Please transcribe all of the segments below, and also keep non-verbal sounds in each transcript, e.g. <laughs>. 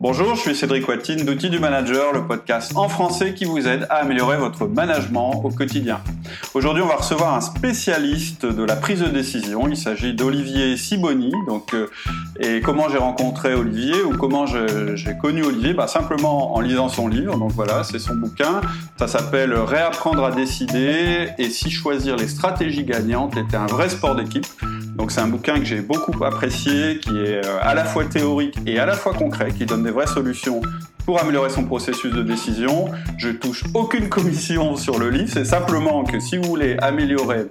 Bonjour, je suis Cédric Watine d'Outils du Manager, le podcast en français qui vous aide à améliorer votre management au quotidien. Aujourd'hui, on va recevoir un spécialiste de la prise de décision. Il s'agit d'Olivier Siboni. Donc, euh, et comment j'ai rencontré Olivier ou comment j'ai connu Olivier? Bah, Simplement en lisant son livre. Donc voilà, c'est son bouquin. Ça s'appelle Réapprendre à décider et si choisir les stratégies gagnantes était un vrai sport d'équipe. Donc c'est un bouquin que j'ai beaucoup apprécié, qui est euh, à la fois théorique et à la fois concret, qui donne des vraies solutions pour améliorer son processus de décision. Je touche aucune commission sur le livre, c'est simplement que si vous voulez améliorer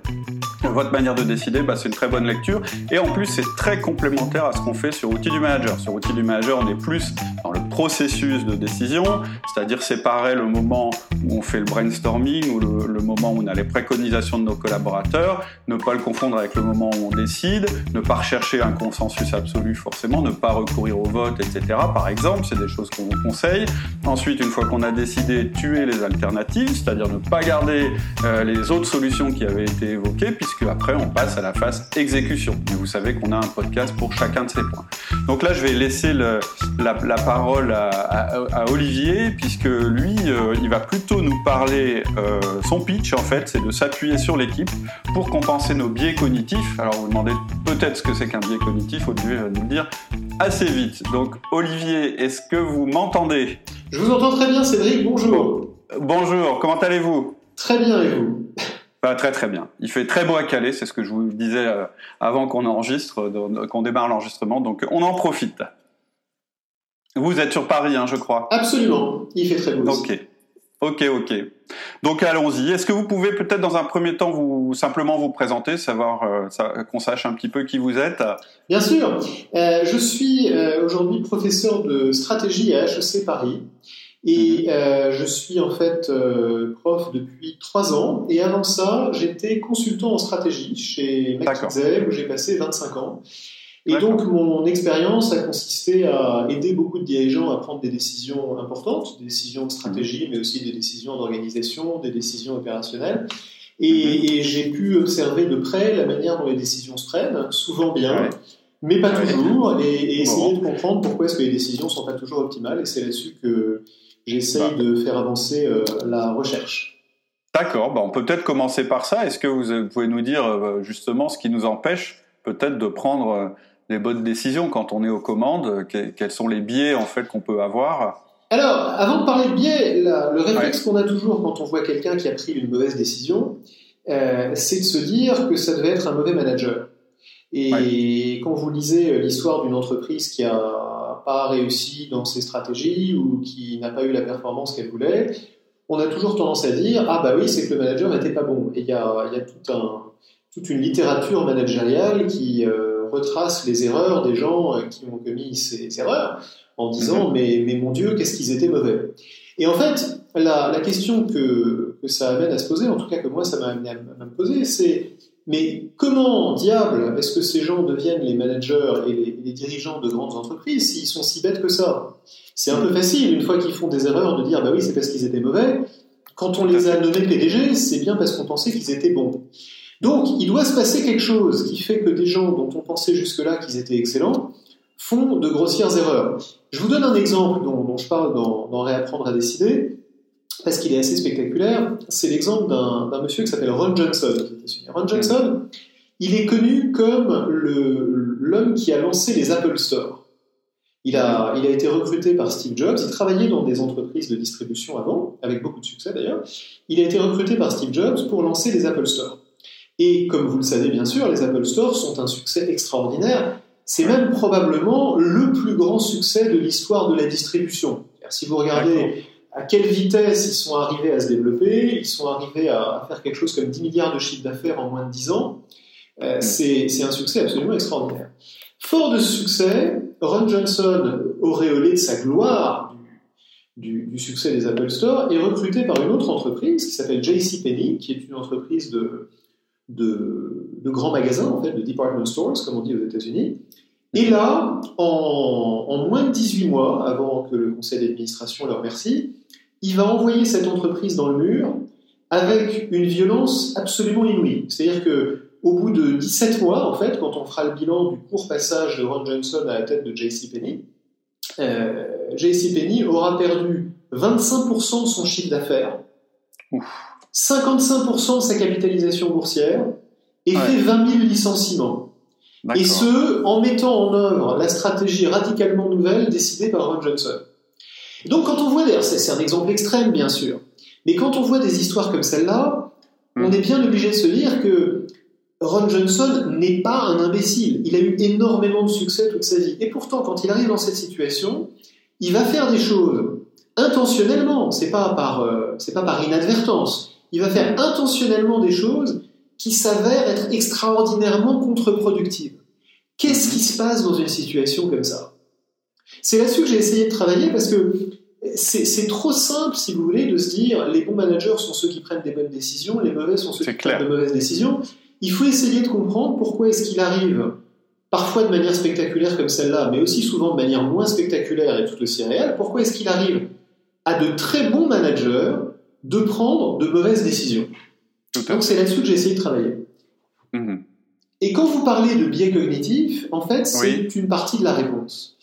votre manière de décider, bah, c'est une très bonne lecture. Et en plus, c'est très complémentaire à ce qu'on fait sur Outils du Manager. Sur Outils du Manager, on est plus dans le processus de décision, c'est-à-dire séparer le moment on fait le brainstorming ou le, moment où on a les préconisations de nos collaborateurs, ne pas le confondre avec le moment où on décide, ne pas rechercher un consensus absolu forcément, ne pas recourir au vote, etc. Par exemple, c'est des choses qu'on vous conseille. Ensuite, une fois qu'on a décidé, tuer les alternatives, c'est-à-dire ne pas garder euh, les autres solutions qui avaient été évoquées, puisque après on passe à la phase exécution. Et vous savez qu'on a un podcast pour chacun de ces points. Donc là, je vais laisser la, parole à, Olivier, puisque lui, euh, il va plutôt nous parler, euh, son pitch en fait, c'est de s'appuyer sur l'équipe pour compenser nos biais cognitifs. Alors vous vous demandez peut-être ce que c'est qu'un biais cognitif, Olivier va nous le dire assez vite. Donc Olivier, est-ce que vous m'entendez? Je vous entends très bien Cédric, bonjour. Bonjour, comment allez-vous? Très bien et vous? Très très bien. Il fait très beau à Calais, c'est ce que je vous disais euh, avant qu'on enregistre, qu'on démarre l'enregistrement, donc on en profite. Vous êtes sur Paris, hein, je crois. Absolument, il fait très beau. Ok, ok, ok. Donc allons-y. Est-ce que vous pouvez peut-être dans un premier temps vous simplement vous présenter, savoir euh, qu'on sache un petit peu qui vous êtes? Bien sûr. Euh, je suis aujourd'hui professeur de stratégie à HEC Paris. Et mhm. euh, je suis en fait euh, prof depuis trois ans. Et avant ça, j'étais consultant en stratégie chez McKinsey où j'ai passé 25 ans. Et donc, mon expérience a consisté à aider beaucoup de dirigeants à prendre des décisions importantes, des décisions de stratégie, mhm. mais aussi des décisions d'organisation, des décisions opérationnelles. Et, mhm. et j'ai pu observer de près la manière dont les décisions se prennent, souvent bien, mais pas toujours, et, et essayer de comprendre pourquoi est-ce que les décisions sont pas toujours optimales. Et c'est là-dessus que j'essaye bah. de faire avancer euh, la recherche. D'accord, bah on peut peut-être commencer par ça. Est-ce que vous pouvez nous dire euh, justement ce qui nous empêche peut-être de prendre euh, les bonnes décisions quand on est aux commandes Quels sont les biais en fait qu'on peut avoir alors, avant de parler de biais, le réflexe qu'on a toujours quand on voit quelqu'un qui a pris une mauvaise décision, c'est de se dire que ça devait être un mauvais manager. Et quand vous lisez l'histoire d'une entreprise qui a pas réussi dans ses stratégies ou qui n'a pas eu la performance qu'elle voulait, on a toujours tendance à dire ah bah oui c'est que le manager n'était pas bon. Et il y a, y a tout un, toute une littérature managériale qui euh, retrace les erreurs des gens euh, qui ont commis ces erreurs en disant mhm. mais, mais mon Dieu qu'est-ce qu'ils étaient mauvais? Et en fait la, la question que, que, ça amène à se poser, en tout cas que moi ça m'a amené à me poser, c'est mais comment, diable, est-ce que ces gens deviennent les managers et les, dirigeants de grandes entreprises s'ils sont si bêtes que ça? C'est un peu facile, une fois qu'ils font des erreurs, de dire bah oui, c'est parce qu'ils étaient mauvais. Quand on les a nommés PDG, c'est bien parce qu'on pensait qu'ils étaient bons. Donc, il doit se passer quelque chose qui fait que des gens dont on pensait jusque-là qu'ils étaient excellents font de grossières erreurs. Je vous donne un exemple dont, je parle dans, Réapprendre à décider parce qu'il est assez spectaculaire, c'est l'exemple d'un monsieur qui s'appelle Ron Johnson. Ron Johnson, il est connu comme l'homme qui a lancé les Apple Store. Il a, il a été recruté par Steve Jobs, il travaillait dans des entreprises de distribution avant, avec beaucoup de succès d'ailleurs. Il a été recruté par Steve Jobs pour lancer les Apple Store. Et comme vous le savez bien sûr, les Apple Store sont un succès extraordinaire. C'est même probablement le plus grand succès de l'histoire de la distribution. Si vous regardez à quelle vitesse ils sont arrivés à se développer. Ils sont arrivés à faire quelque chose comme 10 milliards de chiffre d'affaires en moins de 10 ans. Euh, c'est un succès absolument extraordinaire. Fort de ce succès, Ron Johnson, auréolé de sa gloire du, du, succès des Apple Store, est recruté par une autre entreprise qui s'appelle JCPenney, qui est une entreprise de, de, grands magasins, en fait, de department stores, comme on dit aux États-Unis, et là, en, moins de 18 mois, avant que le conseil d'administration leur remercie, il va envoyer cette entreprise dans le mur avec une violence absolument inouïe. C'est-à-dire que au bout de 17 mois, en fait, quand on fera le bilan du court passage de Ron Johnson à la tête de JCPenney, euh, JCPenney aura perdu 25% de son chiffre d'affaires, 55% de sa capitalisation boursière et fait 20 000 licenciements. Et ce, en mettant en œuvre la stratégie radicalement nouvelle décidée par Ron Johnson. donc quand on voit, d'ailleurs c'est un exemple extrême bien sûr, mais quand on voit des histoires comme celle-là, hmm. on est bien obligé de se dire que Ron Johnson n'est pas un imbécile. Il a eu énormément de succès toute sa vie. Et pourtant, quand il arrive dans cette situation, il va faire des choses intentionnellement. C'est pas par, euh, c'est pas par inadvertance. Il va faire intentionnellement des choses qui s'avèrent être extraordinairement contre-productives. Qu'est-ce qui se passe dans une situation comme ça? C'est là-dessus que j'ai essayé de travailler parce que c'est trop simple, si vous voulez, de se dire les bons managers sont ceux qui prennent des bonnes décisions, les mauvais sont ceux qui prennent de mauvaises décisions. Il faut essayer de comprendre pourquoi est-ce qu'il arrive, parfois de manière spectaculaire comme celle-là, mais aussi souvent de manière moins spectaculaire et tout aussi réelle, pourquoi est-ce qu'il arrive à de très bons managers de prendre de mauvaises décisions. Donc c'est là-dessus que j'ai essayé de travailler. Mhm. Et quand vous parlez de biais cognitifs, en fait, c'est une partie de la réponse.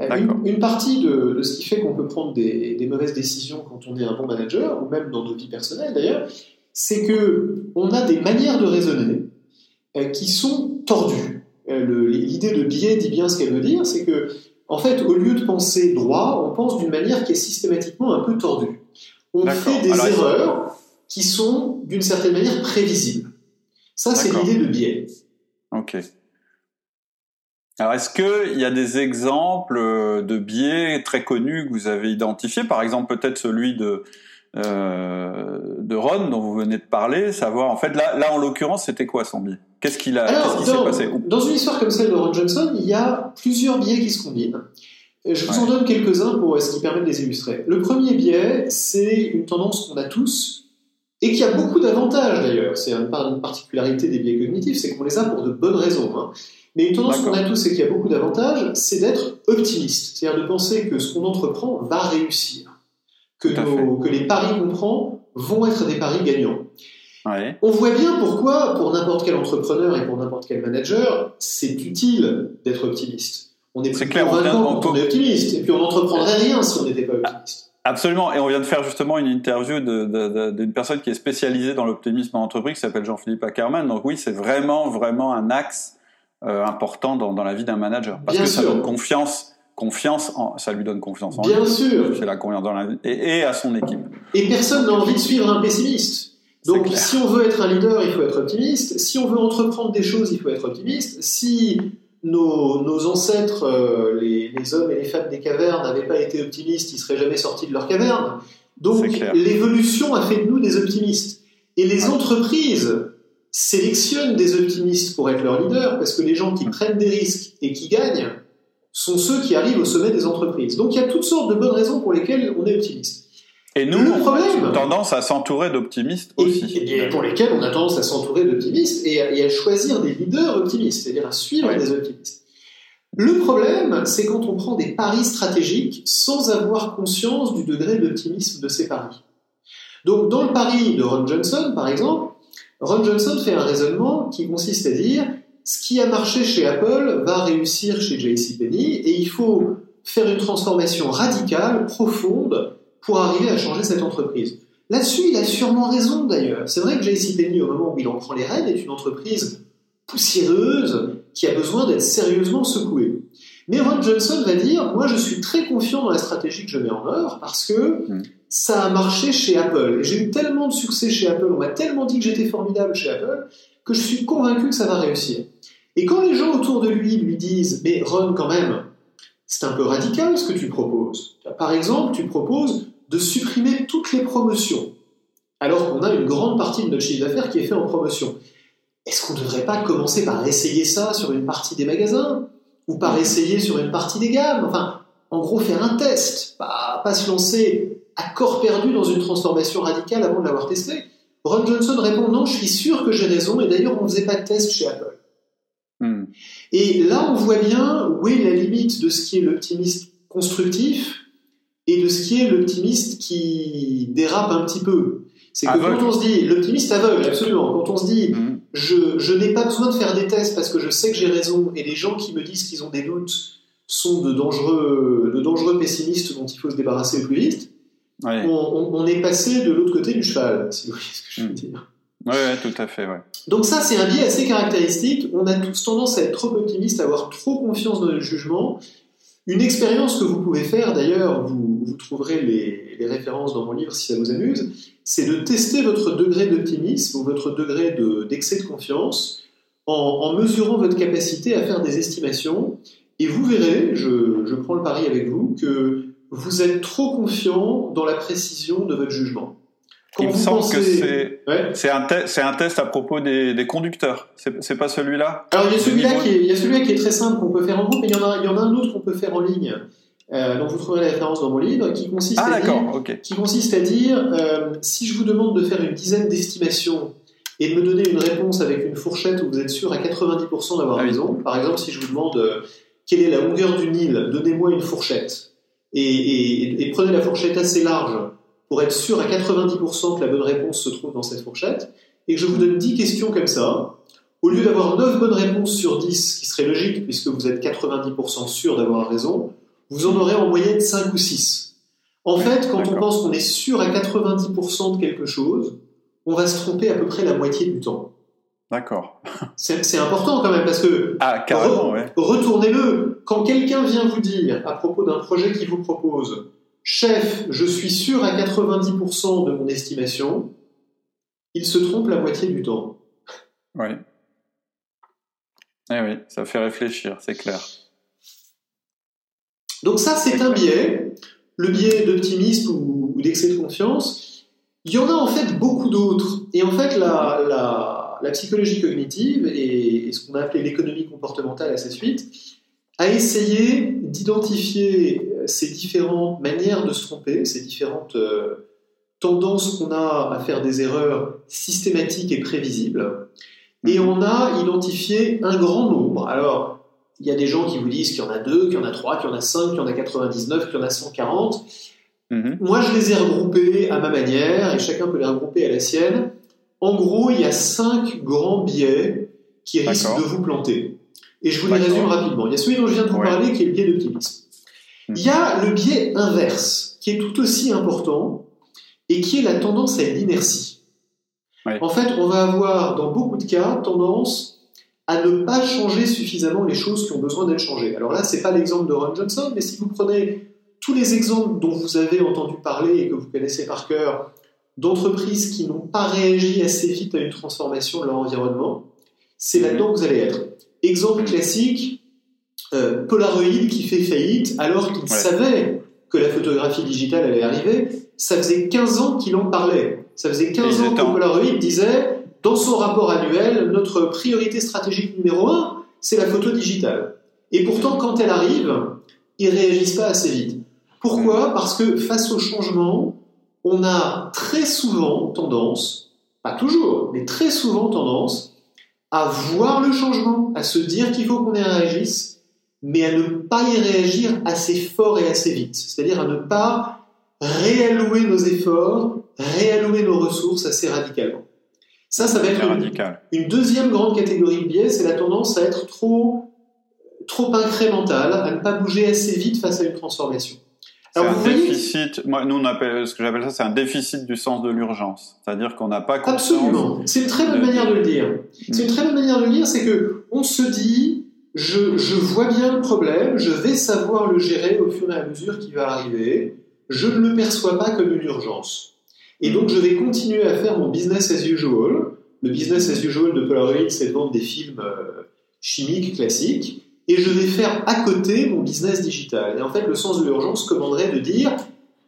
Euh, une, partie de, ce qui fait qu'on peut prendre des, mauvaises décisions quand on est un bon manager, ou même dans nos vies personnelles d'ailleurs, c'est que on a des manières de raisonner euh, qui sont tordues. Euh, l'idée de biais dit bien ce qu'elle veut dire, c'est que en fait, au lieu de penser droit, on pense d'une manière qui est systématiquement un peu tordue. On fait des erreurs qui sont d'une certaine manière prévisibles. Ça, c'est l'idée de biais. Ok. Alors, est-ce qu'il y a des exemples de biais très connus que vous avez identifiés? Par exemple, peut-être celui de, euh, de Ron dont vous venez de parler, savoir en fait là, là en l'occurrence c'était quoi son biais? Qu'est-ce qu'il a qu'est-ce qui s'est passé? Dans une histoire comme celle de Ron Johnson, il y a plusieurs biais qui se combinent. Je vous en donne quelques-uns pour ce qui permet de les illustrer. Le premier biais, c'est une tendance qu'on a tous et qui a beaucoup d'avantages d'ailleurs. C'est une, particularité des biais cognitifs, c'est qu'on les a pour de bonnes raisons. Hein. Mais une tendance qu'on a tous et qui a beaucoup d'avantages, c'est d'être optimiste, c'est-à-dire de penser que ce qu'on entreprend va réussir que, les paris qu'on prend vont être des paris gagnants. On voit bien pourquoi, pour n'importe quel entrepreneur et pour n'importe quel manager, c'est utile d'être optimiste. On est, plus clair, quand on est optimiste, et puis on n'entreprendrait rien si on n'était pas optimiste. Absolument, et on vient de faire justement une interview d'une personne qui est spécialisée dans l'optimisme en entreprise, qui s'appelle Jean-Philippe Ackerman. Donc oui, c'est vraiment, vraiment un axe euh, important dans, la vie d'un manager, parce que ça donne confiance confiance, en, ça lui donne confiance en Bien sûr. C'est la confiance dans la et, et, à son équipe. Et personne n'a envie de suivre un pessimiste. Donc, si on veut être un leader, il faut être optimiste. Si on veut entreprendre des choses, il faut être optimiste. Si nos, nos ancêtres, euh, les, les, hommes et les femmes des cavernes, n'avaient pas été optimistes, ils seraient jamais sortis de leur caverne. Donc, l'évolution a fait de nous des optimistes. Et les entreprises sélectionnent des optimistes pour être leurs leaders, parce que les gens qui prennent des risques et qui gagnent, sont ceux qui arrivent au sommet des entreprises. Donc il y a toutes sortes de bonnes raisons pour lesquelles on est optimiste. Et nous, le on a tendance à s'entourer d'optimistes aussi. Et, pour lesquels on a tendance à s'entourer d'optimistes et, à choisir des leaders optimistes, c'est-à-dire à suivre des optimistes. Le problème, c'est quand on prend des paris stratégiques sans avoir conscience du degré d'optimisme de ces paris. Donc dans le pari de Ron Johnson, par exemple, Ron Johnson fait un raisonnement qui consiste à dire ce qui a marché chez Apple va réussir chez JCPenney et il faut faire une transformation radicale, profonde, pour arriver à changer cette entreprise. Là-dessus, il a sûrement raison d'ailleurs. C'est vrai que JCPenney, au moment où il en prend les rênes, est une entreprise poussiéreuse qui a besoin d'être sérieusement secouée. Mais Ron Johnson va dire, moi je suis très confiant dans la stratégie que je mets en œuvre parce que hmm. ça a marché chez Apple. Et j'ai eu tellement de succès chez Apple, on m'a tellement dit que j'étais formidable chez Apple, que je suis convaincu que ça va réussir. Et quand les gens autour de lui lui disent Mais Ron, quand même, c'est un peu radical ce que tu proposes. Par exemple, tu proposes de supprimer toutes les promotions, alors qu'on a une grande partie de notre chiffre d'affaires qui est fait en promotion. Est-ce qu'on ne devrait pas commencer par essayer ça sur une partie des magasins Ou par essayer sur une partie des gammes? Enfin, en gros, faire un test, pas, pas se lancer à corps perdu dans une transformation radicale avant de l'avoir testé. Ron Johnson répond non, je suis sûr que j'ai raison, et d'ailleurs on ne faisait pas de test chez Apple. Hmm. Et là, on voit bien où est la limite de ce qui est l'optimiste constructif et de ce qui est l'optimiste qui dérape un petit peu. C'est que quand on se dit, l'optimiste aveugle, absolument, quand on se dit, hmm. je, je n'ai pas besoin de faire des tests parce que je sais que j'ai raison, et les gens qui me disent qu'ils ont des doutes sont de dangereux, de dangereux pessimistes dont il faut se débarrasser au plus vite, on, est passé de l'autre côté du cheval, si vous voyez ce que je veux hmm. dire. Oui, tout à fait. Ouais. Donc ça, c'est un biais assez caractéristique. On a tous tendance à être trop optimiste, à avoir trop confiance dans notre jugement. Une expérience que vous pouvez faire, d'ailleurs, vous, trouverez les, références dans mon livre si ça vous amuse, c'est de tester votre degré d'optimisme ou votre degré d'excès de, confiance en, mesurant votre capacité à faire des estimations. Et vous verrez, je prends le pari avec vous, que vous êtes trop confiant dans la précision de votre jugement. Il me semble que c'est un, un, test à propos des, des conducteurs. C'est pas celui-là Alors il y a celui-là qui, est, celui qui est très simple qu'on peut faire en groupe, mais il y en a, il y en a un autre qu'on peut faire en ligne. Euh, dont vous trouverez la référence dans mon livre, qui consiste ah, à dire, qui consiste à dire euh, si je vous demande de faire une dizaine d'estimations et de me donner une réponse avec une fourchette où vous êtes sûr à 90% d'avoir ah raison, par exemple si je vous demande euh, quelle est la longueur du Nil, donnez-moi une fourchette. Et, et, et, prenez la fourchette assez large pour être sûr à 90% que la bonne réponse se trouve dans cette fourchette, et que je vous donne 10 questions comme ça, au lieu d'avoir 9 bonnes réponses sur 10, ce qui serait logique puisque vous êtes 90% sûr d'avoir raison, vous en aurez en moyenne 5 ou 6. En fait, quand on pense qu'on est sûr à 90% de quelque chose, on va se tromper à peu près la moitié du temps. D'accord. <laughs> C'est important quand même parce que ah, carrément, retournez-le. Quand quelqu'un vient vous dire à propos d'un projet qu'il vous propose, chef, je suis sûr à 90% de mon estimation, il se trompe la moitié du temps. Oui. Eh oui, ça fait réfléchir, c'est clair. Donc ça, c'est un biais, le biais d'optimisme ou, d'excès de confiance. Il y en a en fait beaucoup d'autres. Et en fait, la, psychologie cognitive et, ce qu'on a appelé l'économie comportementale à sa suite a essayé d'identifier ces différentes manières de se tromper, ces différentes euh, tendances qu'on a à faire des erreurs systématiques et prévisibles. Et on a identifié un grand nombre. Alors, il y a des gens qui vous disent qu'il y en a deux, qu'il y en a trois, qu'il y en a cinq, qu'il y en a 99, qu'il y en a 140. Mhm. Moi, je les ai regroupés à ma manière, et chacun peut les regrouper à la sienne. En gros, il y a cinq grands biais qui risquent de vous planter. Et je vous les résume rapidement. Il y a celui dont je viens de vous parler, qui est le biais d'optimisme. Il y a le biais inverse, qui est tout aussi important, et qui est la tendance à l'inertie. En fait, on va avoir, dans beaucoup de cas, tendance à ne pas changer suffisamment les choses qui ont besoin d'être changées. Alors là, c'est pas l'exemple de Ron Johnson, mais si vous prenez tous les exemples dont vous avez entendu parler et que vous connaissez par cœur, d'entreprises qui n'ont pas réagi assez vite à une transformation de leur environnement, c'est là-dedans que vous allez être. Exemple classique, euh, Polaroid qui fait faillite alors qu'il savait que la photographie digitale allait arriver. Ça faisait 15 ans qu'il en parlait. Ça faisait 15 ans que Polaroid disait dans son rapport annuel, notre priorité stratégique numéro un, c'est la photo digitale. Et pourtant, quand elle arrive, ils réagissent pas assez vite. Pourquoi? Parce que face au changement, on a très souvent tendance, pas toujours, mais très souvent tendance, à voir le changement, à se dire qu'il faut qu'on y réagisse, mais à ne pas y réagir assez fort et assez vite. C'est-à-dire à ne pas réallouer nos efforts, réallouer nos ressources assez radicalement. Ça, ça va être une, deuxième grande catégorie de biais, c'est la tendance à être trop, trop incrémental, à ne pas bouger assez vite face à une transformation. C'est un déficit, moi, nous on appelle, ce que j'appelle ça, c'est un déficit du sens de l'urgence. C'est-à-dire qu'on n'a pas conscience. Absolument. C'est une très bonne manière de le dire. C'est une très bonne manière de le dire, c'est que on se dit, je, vois bien le problème, je vais savoir le gérer au fur et à mesure qu'il va arriver, je ne le perçois pas comme une urgence. Et donc, je vais continuer à faire mon business as usual. Le business as usual de Polaroid, c'est de vendre des films euh, chimiques classiques. Et je vais faire à côté mon business digital. Et en fait, le sens de l'urgence commanderait de dire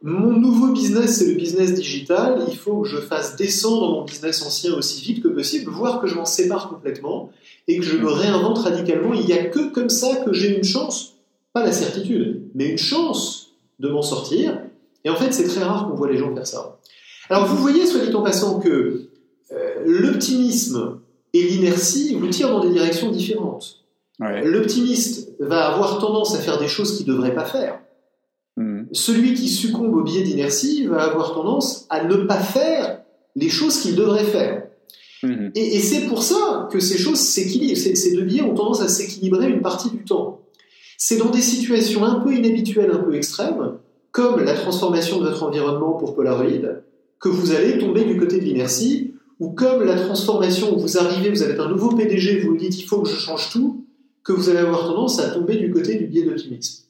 mon nouveau business, c'est le business digital. Il faut que je fasse descendre mon business ancien aussi vite que possible, voire que je m'en sépare complètement et que je me réinvente radicalement. Il n'y a que comme ça que j'ai une chance, pas la certitude, mais une chance de m'en sortir. Et en fait, c'est très rare qu'on voit les gens faire ça. Alors vous voyez, soit dit en passant, que euh, l'optimisme et l'inertie vous tirent dans des directions différentes. L'optimiste va avoir tendance à faire des choses qu'il ne devrait pas faire. Hmm. Celui qui succombe au biais d'inertie va avoir tendance à ne pas faire les choses qu'il devrait faire. Hmm. Et, c'est pour ça que ces choses s'équilibrent. Ces, ces deux biais ont tendance à s'équilibrer une partie du temps. C'est dans des situations un peu inhabituelles, un peu extrêmes, comme la transformation de votre environnement pour Polaroid, que vous allez tomber du côté de l'inertie, ou comme la transformation où vous arrivez, vous avez un nouveau PDG, vous vous dites il faut que je change tout, que vous allez avoir tendance à tomber du côté du biais d'optimisme.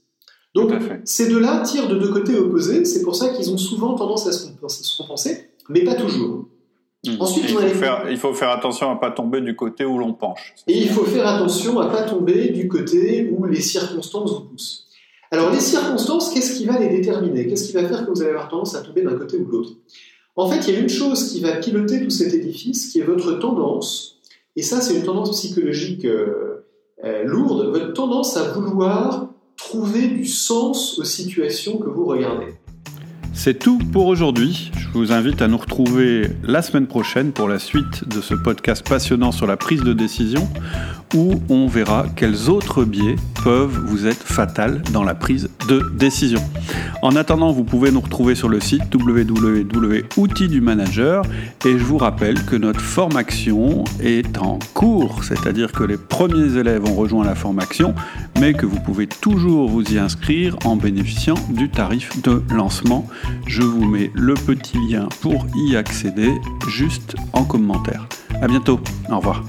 Donc ces deux-là tirent de deux côtés opposés, c'est pour ça qu'ils ont souvent tendance à se compenser, mais pas toujours. Hmm. Ensuite, il, faut faire, il faut faire attention à ne pas tomber du côté où l'on penche. Et il faut faire attention à ne pas tomber du côté où les circonstances vous poussent. Alors les circonstances, qu'est-ce qui va les déterminer? Qu'est-ce qui va faire que vous allez avoir tendance à tomber d'un côté ou de l'autre? En fait, il y a une chose qui va piloter tout cet édifice, qui est votre tendance, et ça c'est une tendance psychologique euh, euh, lourde, votre tendance à vouloir trouver du sens aux situations que vous regardez. C'est tout pour aujourd'hui. Je vous invite à nous retrouver la semaine prochaine pour la suite de ce podcast passionnant sur la prise de décision où on verra quels autres biais peuvent vous être fatals dans la prise de décision. En attendant, vous pouvez nous retrouver sur le site www.outils du manager et je vous rappelle que notre formation est en cours, c'est-à-dire que les premiers élèves ont rejoint la formation, mais que vous pouvez toujours vous y inscrire en bénéficiant du tarif de lancement. Je vous mets le petit lien pour y accéder juste en commentaire. À bientôt. Au revoir.